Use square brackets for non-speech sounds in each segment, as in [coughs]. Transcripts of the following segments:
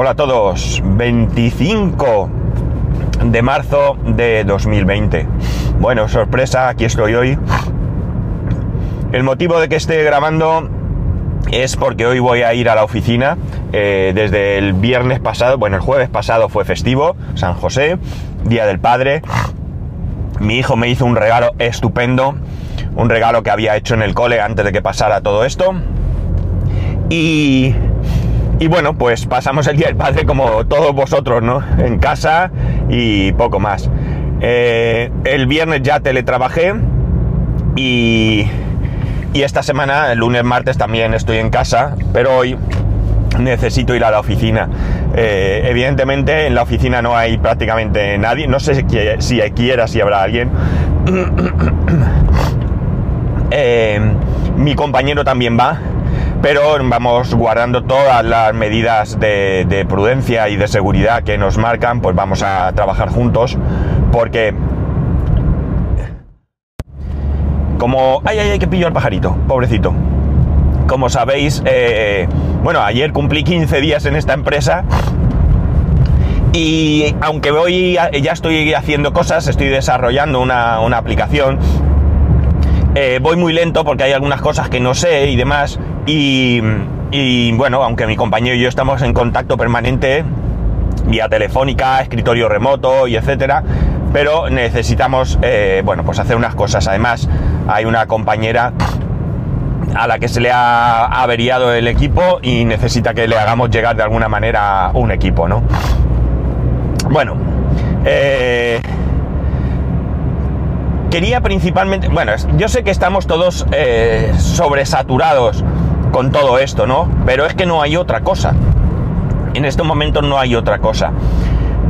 Hola a todos, 25 de marzo de 2020. Bueno, sorpresa, aquí estoy hoy. El motivo de que esté grabando es porque hoy voy a ir a la oficina. Eh, desde el viernes pasado, bueno, el jueves pasado fue festivo, San José, Día del Padre. Mi hijo me hizo un regalo estupendo, un regalo que había hecho en el cole antes de que pasara todo esto. Y y bueno, pues pasamos el Día del Padre como todos vosotros, ¿no? En casa y poco más. Eh, el viernes ya teletrabajé y, y esta semana, el lunes, martes también estoy en casa, pero hoy necesito ir a la oficina. Eh, evidentemente en la oficina no hay prácticamente nadie, no sé si, si quiera, si habrá alguien. [coughs] Eh, mi compañero también va, pero vamos guardando todas las medidas de, prudencia y de seguridad que nos marcan, pues vamos a trabajar juntos, porque como... ¡Ay, ay, ay, que pillo al pajarito! Pobrecito. Como sabéis, eh, bueno, ayer cumplí 15 días en esta empresa y aunque voy, ya estoy haciendo cosas, estoy desarrollando una, aplicación, eh, voy muy lento porque hay algunas cosas que no sé y demás, y, bueno, aunque mi compañero y yo estamos en contacto permanente, vía telefónica, escritorio remoto y etcétera, pero necesitamos, eh, bueno, pues hacer unas cosas. Además, hay una compañera a la que se le ha averiado el equipo y necesita que le hagamos llegar de alguna manera un equipo, ¿no? Bueno, eh, quería principalmente, bueno, yo sé que estamos todos eh, sobresaturados con todo esto, ¿no? Pero es que no hay otra cosa. En este momento no hay otra cosa.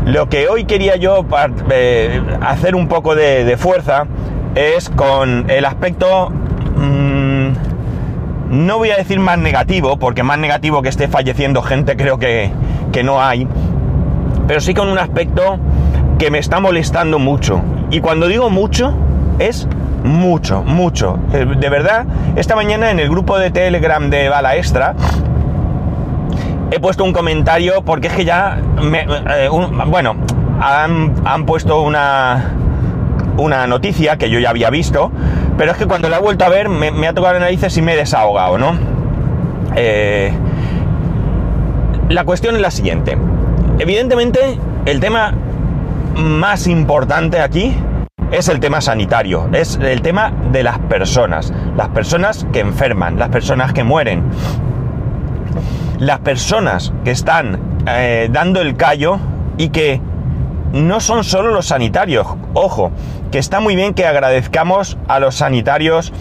Lo que hoy quería yo eh, hacer un poco de, fuerza es con el aspecto, mm, no voy a decir más negativo, porque más negativo que esté falleciendo gente creo que, que no hay, pero sí con un aspecto que me está molestando mucho. Y cuando digo mucho, es mucho, mucho. Eh, de verdad, esta mañana en el grupo de Telegram de Bala Extra he puesto un comentario porque es que ya, eh, bueno, han, puesto una, una noticia que yo ya había visto, pero es que cuando la he vuelto a ver me, ha tocado la narices y me he desahogado, ¿no? Eh, la cuestión es la siguiente. Evidentemente, el tema más importante aquí es el tema sanitario, es el tema de las personas, las personas que enferman, las personas que mueren, las personas que están eh, dando el callo y que no son solo los sanitarios, ojo, que está muy bien que agradezcamos a los sanitarios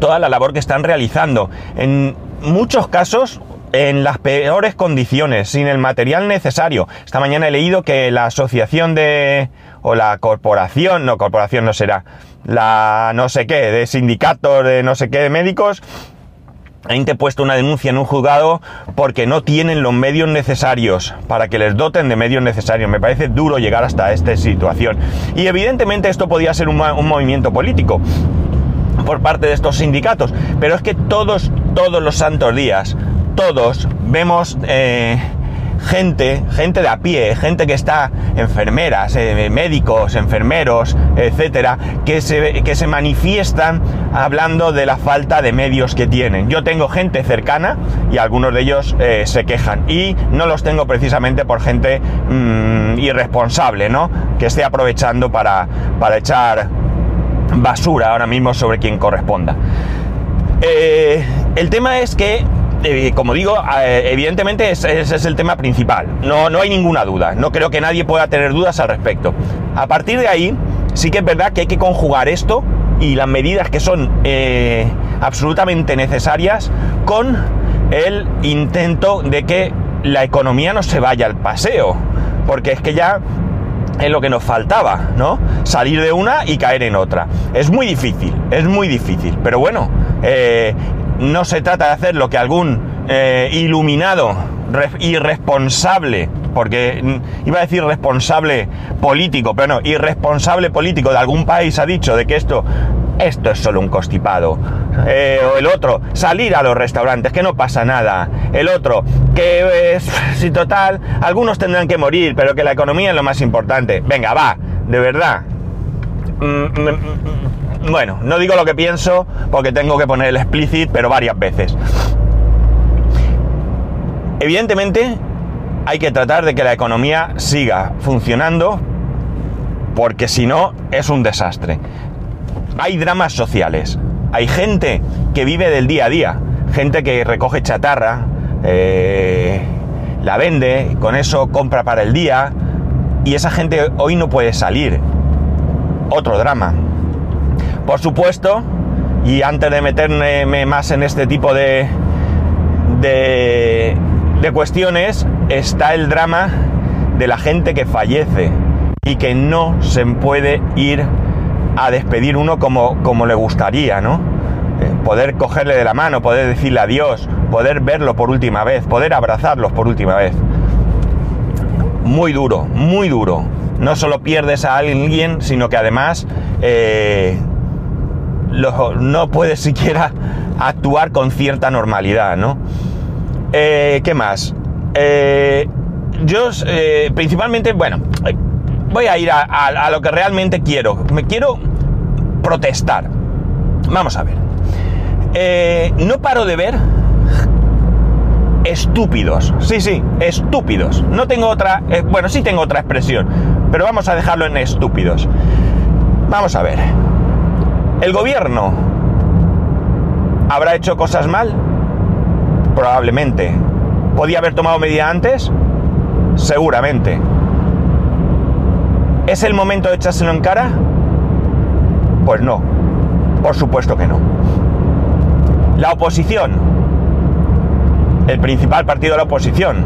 toda la labor que están realizando. En muchos casos, en las peores condiciones, sin el material necesario. Esta mañana he leído que la Asociación de o la corporación, no, corporación no será, la no sé qué, de sindicatos de no sé qué de médicos, ha interpuesto una denuncia en un juzgado porque no tienen los medios necesarios para que les doten de medios necesarios. Me parece duro llegar hasta esta situación. Y evidentemente esto podía ser un, movimiento político por parte de estos sindicatos. Pero es que todos, todos los santos días, todos vemos... Eh, gente, gente de a pie, gente que está, enfermeras, eh, médicos, enfermeros, etcétera, que se, que se manifiestan hablando de la falta de medios que tienen. Yo tengo gente cercana y algunos de ellos eh, se quejan. Y no los tengo precisamente por gente mm, irresponsable, ¿no? Que esté aprovechando para, para echar basura ahora mismo sobre quien corresponda. Eh, el tema es que como digo, eh, evidentemente ese, es el tema principal. No, no hay ninguna duda. No creo que nadie pueda tener dudas al respecto. A partir de ahí, sí que es verdad que hay que conjugar esto y las medidas que son eh, absolutamente necesarias con el intento de que la economía no se vaya al paseo. Porque es que ya es lo que nos faltaba, ¿no? Salir de una y caer en otra. Es muy difícil, es muy difícil. Pero bueno, no se trata de hacer lo que algún eh, iluminado, irresponsable, porque mm, iba a decir responsable político, pero no, irresponsable político de algún país ha dicho de que esto, esto es solo un constipado. Eh, o el otro, salir a los restaurantes, que no pasa nada. El otro, que es, [laughs] si total, algunos tendrán que morir, pero que la economía es lo más importante. Venga, va, de verdad. Mm, mm, bueno, no digo lo que pienso porque tengo que poner el explicit, pero varias veces. Evidentemente, hay que tratar de que la economía siga funcionando porque si no es un desastre. Hay dramas sociales, hay gente que vive del día a día, gente que recoge chatarra, eh, la vende, con eso compra para el día y esa gente hoy no puede salir. Otro drama. Por supuesto, y antes de meterme más en este tipo de, de, cuestiones, está el drama de la gente que fallece y que no se puede ir a despedir uno como, como le gustaría, ¿no? Eh, poder cogerle de la mano, poder decirle adiós, poder verlo por última vez, poder abrazarlos por última vez. Muy duro, muy duro. No solo pierdes a alguien, sino que además eh, no puedes siquiera actuar con cierta normalidad, ¿no? Eh, ¿Qué más? yo principalmente, bueno, voy a ir a, lo que realmente quiero. Me quiero protestar. Vamos a ver. Eh, no paro de ver estúpidos. Sí, sí, estúpidos. No tengo otra... Eh, bueno, sí tengo otra expresión, pero vamos a dejarlo en estúpidos. Vamos a ver. ¿El gobierno habrá hecho cosas mal? Probablemente. ¿Podía haber tomado medida antes? Seguramente. ¿Es el momento de echárselo en cara? Pues no, por supuesto que no. La oposición, el principal partido de la oposición,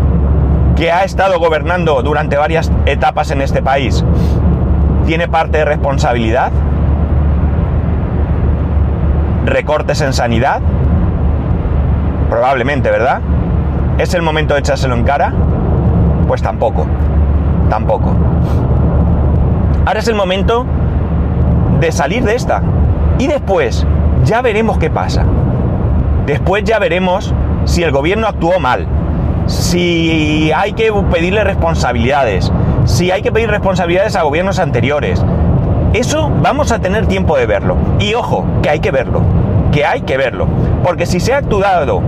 que ha estado gobernando durante varias etapas en este país, ¿tiene parte de responsabilidad? ¿Recortes en sanidad? Probablemente, ¿verdad? ¿Es el momento de echárselo en cara? Pues tampoco, tampoco. Ahora es el momento de salir de esta. Y después ya veremos qué pasa. Después ya veremos si el gobierno actuó mal, si hay que pedirle responsabilidades, si hay que pedir responsabilidades a gobiernos anteriores. Eso vamos a tener tiempo de verlo. Y ojo, que hay que verlo, que hay que verlo. Porque si se ha actuado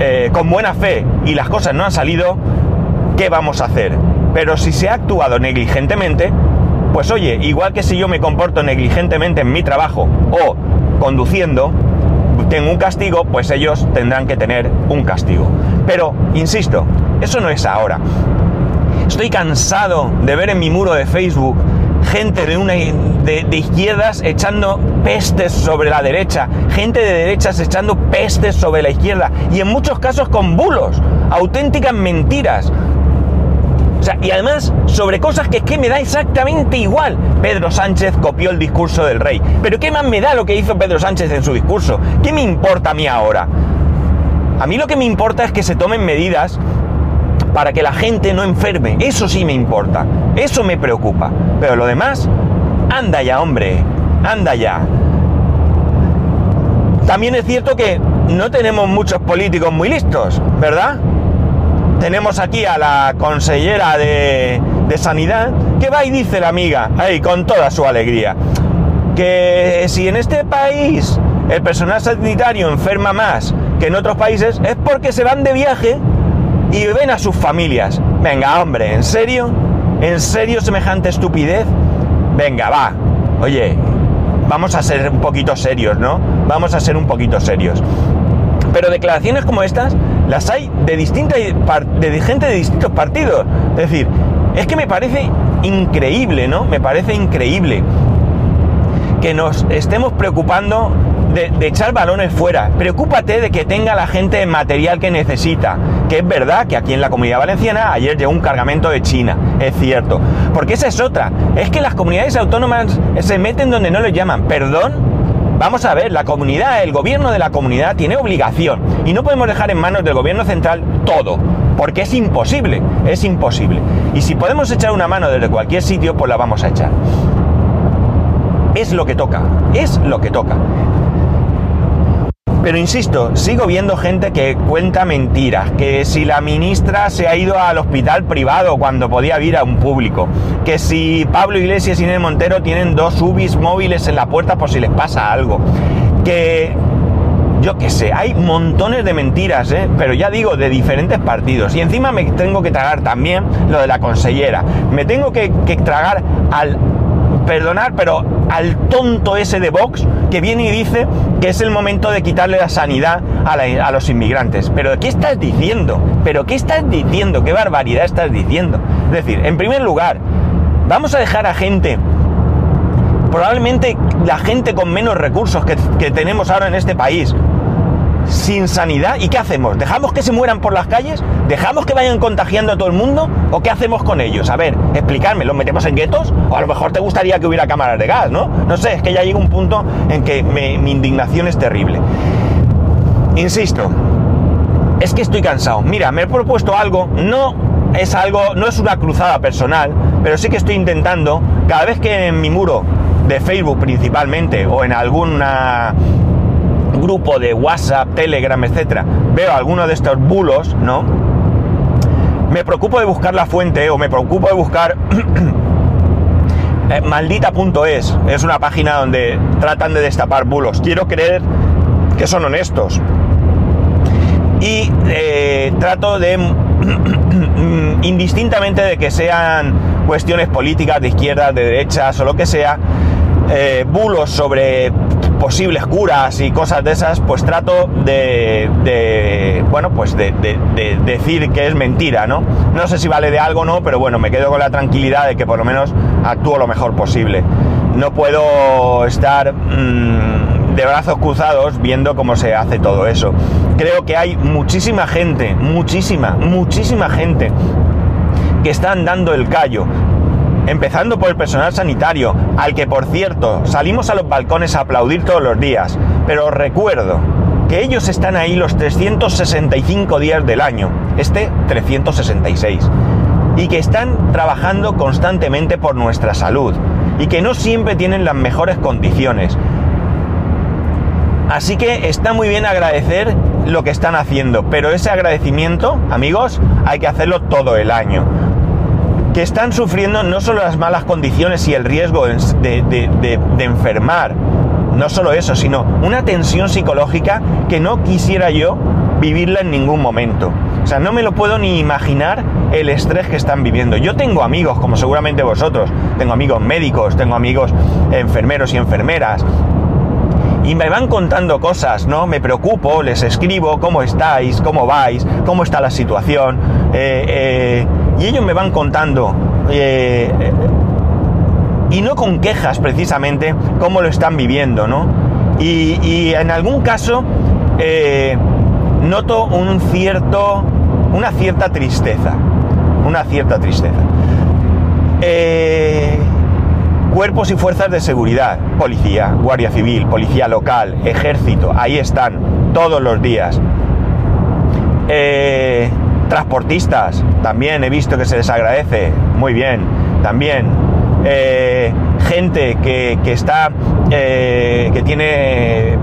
eh, con buena fe y las cosas no han salido, ¿qué vamos a hacer? Pero si se ha actuado negligentemente, pues oye, igual que si yo me comporto negligentemente en mi trabajo o conduciendo, tengo un castigo, pues ellos tendrán que tener un castigo. Pero, insisto, eso no es ahora. Estoy cansado de ver en mi muro de Facebook gente de, una, de, izquierdas echando pestes sobre la derecha, gente de derechas echando pestes sobre la izquierda, y en muchos casos con bulos, auténticas mentiras. O sea, y además sobre cosas que es que me da exactamente igual. Pedro Sánchez copió el discurso del rey. Pero ¿qué más me da lo que hizo Pedro Sánchez en su discurso? ¿Qué me importa a mí ahora? A mí lo que me importa es que se tomen medidas para que la gente no enferme. Eso sí me importa. Eso me preocupa. Pero lo demás, anda ya, hombre. Anda ya. También es cierto que no tenemos muchos políticos muy listos, ¿verdad? tenemos aquí a la consellera de, Sanidad que va y dice la amiga, ahí con toda su alegría, que si en este país el personal sanitario enferma más que en otros países es porque se van de viaje y ven a sus familias. Venga, hombre, ¿en serio? ¿En serio semejante estupidez? Venga, va. Oye, vamos a ser un poquito serios, ¿no? Vamos a ser un poquito serios. Pero declaraciones como estas las hay de distintas de gente de distintos partidos. Es decir, es que me parece increíble, ¿no? Me parece increíble que nos estemos preocupando de, echar balones fuera. Preocúpate de que tenga la gente material que necesita. Que es verdad que aquí en la comunidad valenciana ayer llegó un cargamento de China. Es cierto. Porque esa es otra. Es que las comunidades autónomas se meten donde no les llaman. Perdón Vamos a ver, la comunidad, el gobierno de la comunidad tiene obligación y no podemos dejar en manos del gobierno central todo, porque es imposible, es imposible. Y si podemos echar una mano desde cualquier sitio, pues la vamos a echar. Es lo que toca, es lo que toca. Pero insisto, sigo viendo gente que cuenta mentiras, que si la ministra se ha ido al hospital privado cuando podía ir a un público, que si Pablo Iglesias y Inés Montero tienen dos UBIs móviles en la puerta por si les pasa algo, que yo qué sé, hay montones de mentiras, ¿eh? pero ya digo, de diferentes partidos. Y encima me tengo que tragar también lo de la consellera. Me tengo que, tragar al, perdonar, pero al tonto ese de Vox que viene y dice que es el momento de quitarle la sanidad a, los inmigrantes. Pero ¿qué estás diciendo? ¿Pero qué estás diciendo? ¿Qué barbaridad estás diciendo? Es decir, en primer lugar, vamos a dejar a gente probablemente la gente con menos recursos que, tenemos ahora en este país, sin sanidad. ¿Y qué hacemos? ¿Dejamos que se mueran por las calles? ¿Dejamos que vayan contagiando a todo el mundo? ¿O qué hacemos con ellos? A ver, explicarme, ¿los metemos en guetos? O a lo mejor te gustaría que hubiera cámaras de gas, ¿no? No sé, es que ya llega un punto en que mi indignación es terrible. Insisto, es que estoy cansado. Mira, me he propuesto algo, no es algo, no es una cruzada personal, pero sí que estoy intentando, cada vez que en mi muro de Facebook principalmente, o en alguna grupo de WhatsApp, Telegram, etcétera, veo alguno de estos bulos, ¿no? Me preocupo de buscar la fuente o me preocupo de buscar [clears throat] eh, maldita.es. Es una página donde tratan de destapar bulos. Quiero creer que son honestos. Y eh, trato de, [clears throat] indistintamente de que sean cuestiones políticas de izquierda, de derechas o lo que sea, eh, bulos sobre posibles curas y cosas de esas, pues trato de, bueno, pues de, decir que es mentira, ¿no? No sé si vale de algo o no, pero bueno, me quedo con la tranquilidad de que por lo menos actúo lo mejor posible. No puedo estar mm, de brazos cruzados viendo cómo se hace todo eso. Creo que hay muchísima gente, muchísima, muchísima gente que están dando el callo, empezando por el personal sanitario, al que por cierto salimos a los balcones a aplaudir todos los días, pero recuerdo que ellos están ahí los 365 días del año, este 366, y que están trabajando constantemente por nuestra salud, y que no siempre tienen las mejores condiciones. Así que está muy bien agradecer lo que están haciendo, pero ese agradecimiento, amigos, hay que hacerlo todo el año que están sufriendo no solo las malas condiciones y el riesgo de, enfermar, no solo eso, sino una tensión psicológica que no quisiera yo vivirla en ningún momento. O sea, no me lo puedo ni imaginar el estrés que están viviendo. Yo tengo amigos, como seguramente vosotros, tengo amigos médicos, tengo amigos enfermeros y enfermeras, y me van contando cosas, ¿no? Me preocupo, les escribo cómo estáis, cómo vais, cómo está la situación. Eh, eh, y ellos me van contando, eh, y no con quejas precisamente, cómo lo están viviendo, ¿no? Y, en algún caso noto un cierto, una cierta tristeza, una cierta tristeza cuerpos y fuerzas de seguridad, policía, guardia civil, policía local, ejército, ahí están todos los días. Eh, transportistas, también he visto que se les agradece, muy bien, también. Eh, gente que, está, eh, que tiene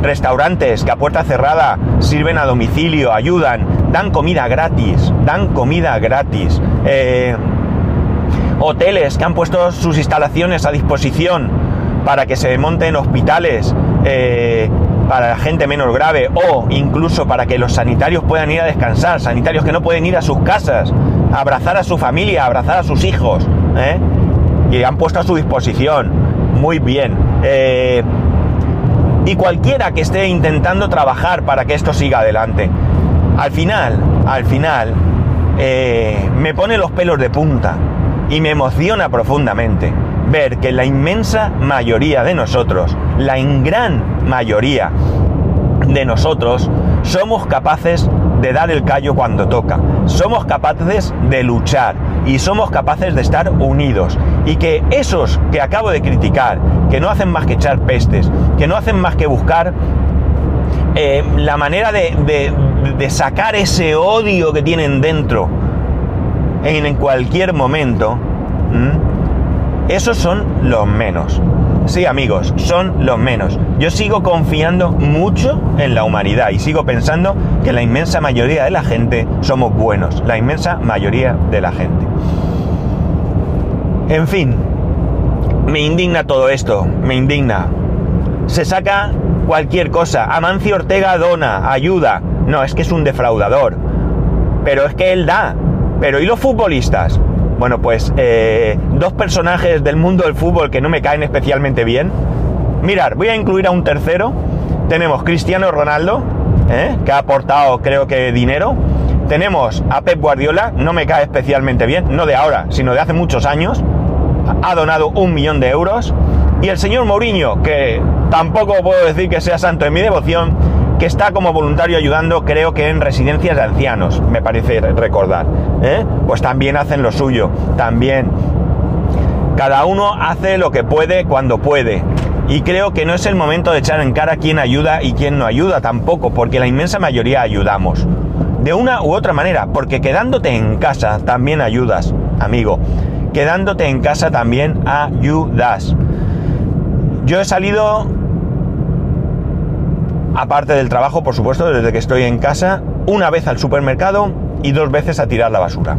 restaurantes que a puerta cerrada sirven a domicilio, ayudan, dan comida gratis, dan comida gratis hoteles que han puesto sus instalaciones a disposición para que se monten hospitales eh, para la gente menos grave o incluso para que los sanitarios puedan ir a descansar, sanitarios que no pueden ir a sus casas, abrazar a su familia, abrazar a sus hijos, ¿eh? y han puesto a su disposición. Muy bien. Eh, y cualquiera que esté intentando trabajar para que esto siga adelante. Al final, al final, me pone los pelos de punta y me emociona profundamente ver que la inmensa mayoría de nosotros, la gran mayoría de nosotros, somos capaces de dar el callo cuando toca, somos capaces de luchar y somos capaces de estar unidos. Y que esos que acabo de criticar, que no hacen más que echar pestes, que no hacen más que buscar eh, la manera de, de sacar ese odio que tienen dentro, en cualquier momento, esos son los menos. Sí, amigos, son los menos. Yo sigo confiando mucho en la humanidad y sigo pensando que la inmensa mayoría de la gente somos buenos. La inmensa mayoría de la gente. En fin, me indigna todo esto, me indigna. Se saca cualquier cosa. Amancio Ortega dona, ayuda. No, es que es un defraudador. Pero es que él da. Pero ¿y los futbolistas? Bueno, pues eh, dos personajes del mundo del fútbol que no me caen especialmente bien. Mirar, voy a incluir a un tercero. Tenemos Cristiano Ronaldo, ¿eh? que ha aportado creo que dinero. Tenemos a Pep Guardiola, no me cae especialmente bien, no de ahora, sino de hace muchos años. Ha donado un millón de euros. Y el señor Mourinho, que tampoco puedo decir que sea santo en mi devoción, que está como voluntario ayudando, creo que en residencias de ancianos, me parece recordar. ¿eh? Pues también hacen lo suyo, también. Cada uno hace lo que puede cuando puede. Y creo que no es el momento de echar en cara quién ayuda y quién no ayuda tampoco, porque la inmensa mayoría ayudamos. De una u otra manera, porque quedándote en casa también ayudas, amigo. Quedándote en casa también ayudas. Yo he salido aparte del trabajo, por supuesto, desde que estoy en casa, una vez al supermercado y dos veces a tirar la basura.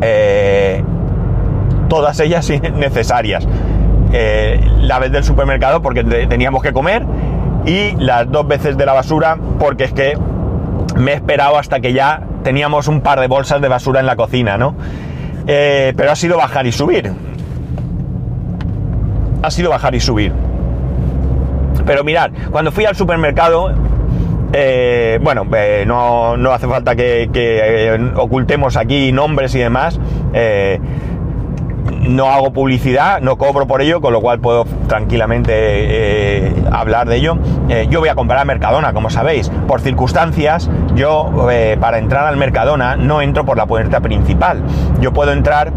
Eh, todas ellas [laughs] necesarias. Eh, la vez del supermercado porque teníamos que comer y las dos veces de la basura porque es que me he esperado hasta que ya teníamos un par de bolsas de basura en la cocina, ¿no? Eh, pero ha sido bajar y subir. Ha sido bajar y subir. Pero mirad, cuando fui al supermercado, eh, bueno, eh, no, hace falta que, eh, ocultemos aquí nombres y demás. no hago publicidad, no cobro por ello, con lo cual puedo tranquilamente hablar de ello. yo voy a comprar a Mercadona, como sabéis. Por circunstancias, yo para entrar al Mercadona no entro por la puerta principal. Yo puedo entrar,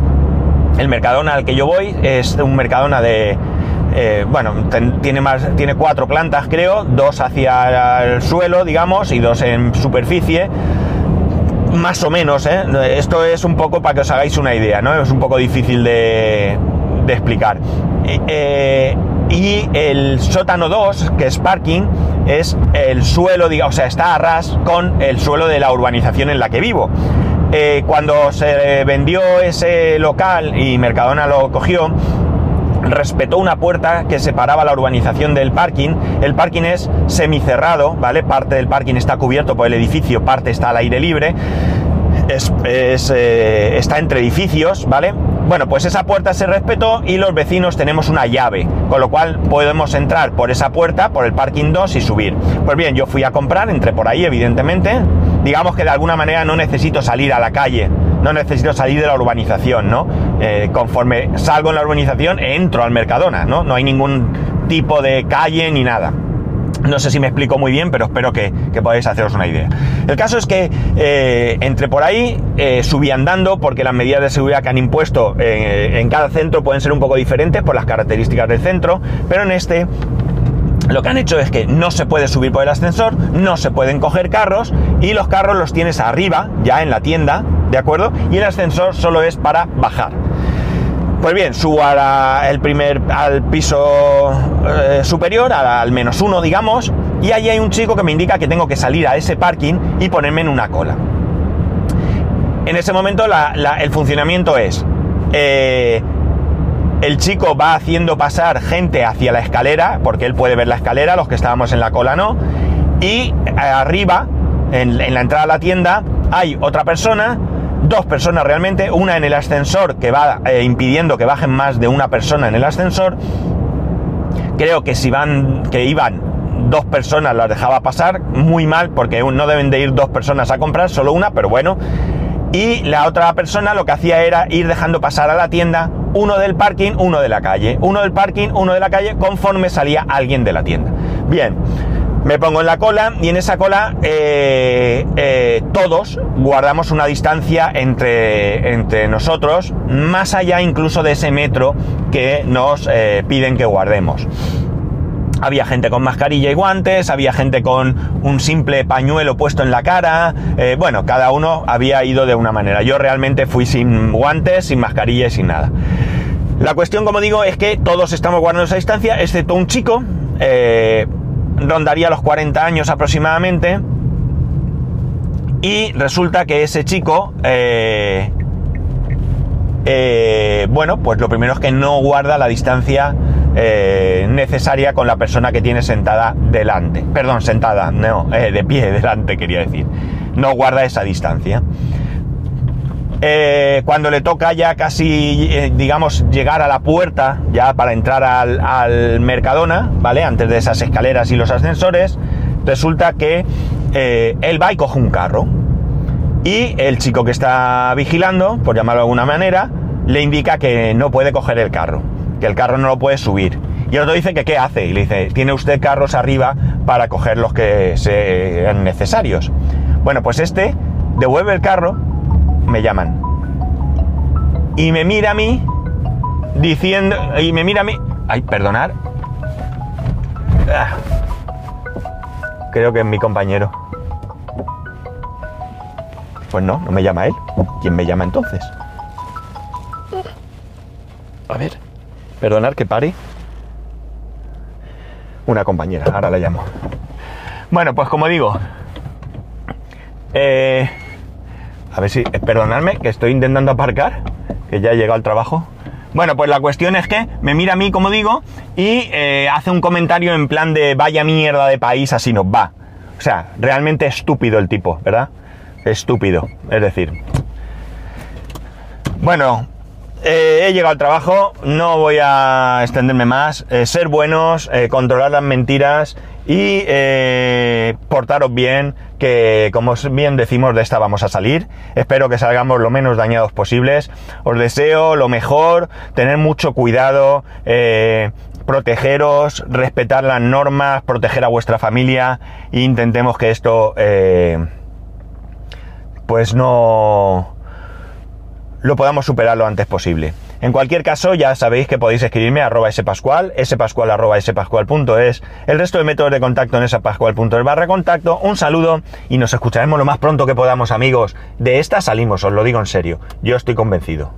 el Mercadona al que yo voy es un Mercadona de, eh, bueno, tiene, más, tiene cuatro plantas creo, dos hacia el suelo, digamos, y dos en superficie. Más o menos, ¿eh? Esto es un poco para que os hagáis una idea, ¿no? Es un poco difícil de, explicar. Eh, y el sótano 2, que es parking, es el suelo, digamos, o sea, está a ras con el suelo de la urbanización en la que vivo. cuando se vendió ese local y Mercadona lo cogió, respetó una puerta que separaba la urbanización del parking. El parking es semicerrado, ¿vale? Parte del parking está cubierto por el edificio, parte está al aire libre. Es, eh, está entre edificios, ¿vale? Bueno, pues esa puerta se respetó y los vecinos tenemos una llave, con lo cual podemos entrar por esa puerta, por el parking 2 y subir. Pues bien, yo fui a comprar, entré por ahí, evidentemente. Digamos que de alguna manera no necesito salir a la calle no necesito salir de la urbanización, ¿no? Eh, conforme salgo en la urbanización, entro al Mercadona, ¿no? No hay ningún tipo de calle ni nada. No sé si me explico muy bien, pero espero que, podáis haceros una idea. El caso es que eh, entre por ahí, eh, subí andando, porque las medidas de seguridad que han impuesto en cada centro pueden ser un poco diferentes por las características del centro, pero en este lo que han hecho es que no se puede subir por el ascensor, no se pueden coger carros y los carros los tienes arriba, ya en la tienda, ¿de acuerdo? Y el ascensor solo es para bajar. Pues bien, subo el primer, al piso eh, superior, al menos uno, digamos, y allí hay un chico que me indica que tengo que salir a ese parking y ponerme en una cola. En ese momento el funcionamiento es, eh, el chico va haciendo pasar gente hacia la escalera, porque él puede ver la escalera, los que estábamos en la cola no, y eh, arriba, en, la entrada a la tienda, hay otra persona, dos personas realmente, una en el ascensor que va eh, impidiendo que bajen más de una persona en el ascensor. Creo que si van, que iban dos personas las dejaba pasar, muy mal, porque no deben de ir dos personas a comprar, solo una, pero bueno. Y la otra persona lo que hacía era ir dejando pasar a la tienda uno del parking, uno de la calle, uno del parking, uno de la calle, conforme salía alguien de la tienda. Bien, me pongo en la cola y en esa cola eh, eh, todos guardamos una distancia entre, entre, nosotros, más allá incluso de ese metro que nos eh, piden que guardemos. Había gente con mascarilla y guantes, había gente con un simple pañuelo puesto en la cara. bueno, cada uno había ido de una manera. Yo realmente fui sin guantes, sin mascarilla y sin nada. La cuestión, como digo, es que todos estamos guardando esa distancia, excepto un chico, eh, rondaría los 40 años aproximadamente, y resulta que ese chico, eh, eh, bueno, pues lo primero es que no guarda la distancia necesaria con la persona que tiene sentada delante. Perdón, sentada, no, de pie [laughs] delante quería decir. No guarda esa distancia. Eh, cuando le toca ya casi, eh, digamos, llegar a la puerta, ya para entrar al, Mercadona, ¿vale? Antes de esas escaleras y los ascensores, resulta que eh, él va y coge un carro. Y el chico que está vigilando, por llamarlo de alguna manera, le indica que no puede coger el carro, que el carro no lo puede subir. Y el otro dice que qué hace, y le dice, tiene usted carros arriba para coger los que sean necesarios. Bueno, pues este devuelve el carro me llaman. Y me mira a mí diciendo, y me mira a mí, ay, perdonar. Ah. Creo que es mi compañero. Pues no, no me llama él. ¿Quién me llama entonces? A ver, perdonar que pare. Una compañera, ahora la llamo. Bueno, pues como digo, eh, a ver si, eh, perdonadme, que estoy intentando aparcar, que ya he llegado al trabajo. Bueno, pues la cuestión es que me mira a mí, como digo, y eh, hace un comentario en plan de vaya mierda de país, así nos va. O sea, realmente estúpido el tipo, ¿verdad? Estúpido, es decir. Bueno, eh, he llegado al trabajo, no voy a extenderme más. ser buenos, controlar las mentiras y portaros bien, que como bien decimos de esta vamos a salir. Espero que salgamos lo menos dañados posibles. Os deseo lo mejor, tener mucho cuidado, eh, protegeros, respetar las normas, proteger a vuestra familia e intentemos que esto eh, pues no lo podamos superar lo antes posible. En cualquier caso, ya sabéis que podéis escribirme a arroba spascual, spascual arroba spascual.es, el resto de métodos de contacto en spascual.es barra contacto. Un saludo y nos escucharemos lo más pronto que podamos, amigos. De esta salimos, os lo digo en serio. Yo estoy convencido.